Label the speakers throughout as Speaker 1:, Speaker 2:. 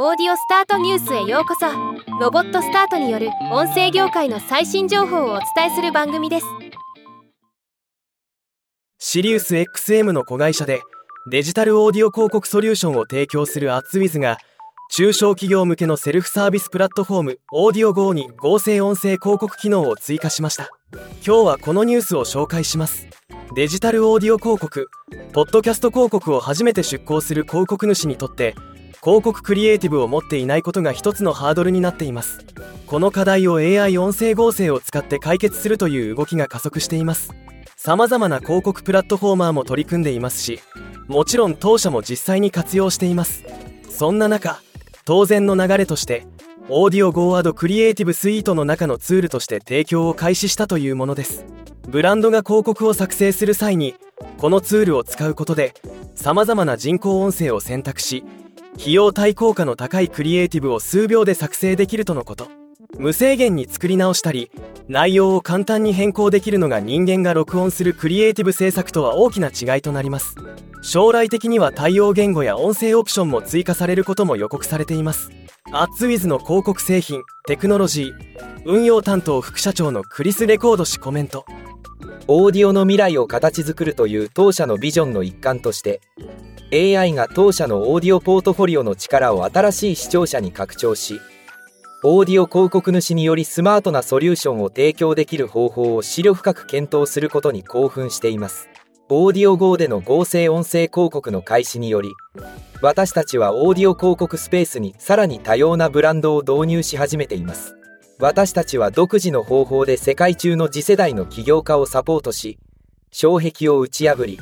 Speaker 1: オーディオスタートニュースへようこそ。ロボットスタートによる音声業界の最新情報をお伝えする番組です。
Speaker 2: SiriusXM の子会社でデジタルオーディオ広告ソリューションを提供する AdsWizz が中小企業向けのセルフサービスプラットフォームオーディオ GO に合成音声広告機能を追加しました。今日はこのニュースを紹介します。デジタルオーディオ広告ポッドキャスト広告を初めて出稿する広告主にとって広告クリエイティブを持っていないことが一つのハードルになっています。この課題を AI 音声合成を使って解決するという動きが加速しています。様々な広告プラットフォーマーも取り組んでいますしもちろん当社も実際に活用しています。そんな中当然の流れとしてオーディオ Go アドクリエイティブスイートの中のツールとして提供を開始したというものです。ブランドが広告を作成する際にこのツールを使うことで様々な人工音声を選択し費用対効果の高いクリエイティブを数秒で作成できるとのこと。無制限に作り直したり内容を簡単に変更できるのが人間が録音するクリエイティブ制作とは大きな違いとなります。将来的には対応言語や音声オプションも追加されることも予告されています。アッツウィズの広告製品テクノロジー運用担当副社長のクリス・レコード氏コメント。
Speaker 3: オーディオの未来を形作るという当社のビジョンの一環として AI が当社のオーディオポートフォリオの力を新しい視聴者に拡張しオーディオ広告主によりスマートなソリューションを提供できる方法を資料深く検討することに興奮しています。オーディオ GO での合成音声広告の開始により私たちはオーディオ広告スペースにさらに多様なブランドを導入し始めています。私たちは独自の方法で世界中の次世代の起業家をサポートし障壁を打ち破り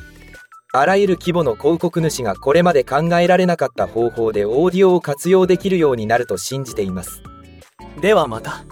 Speaker 3: あらゆる規模の広告主がこれまで考えられなかった方法でオーディオを活用できるようになると信じています。
Speaker 2: ではまた。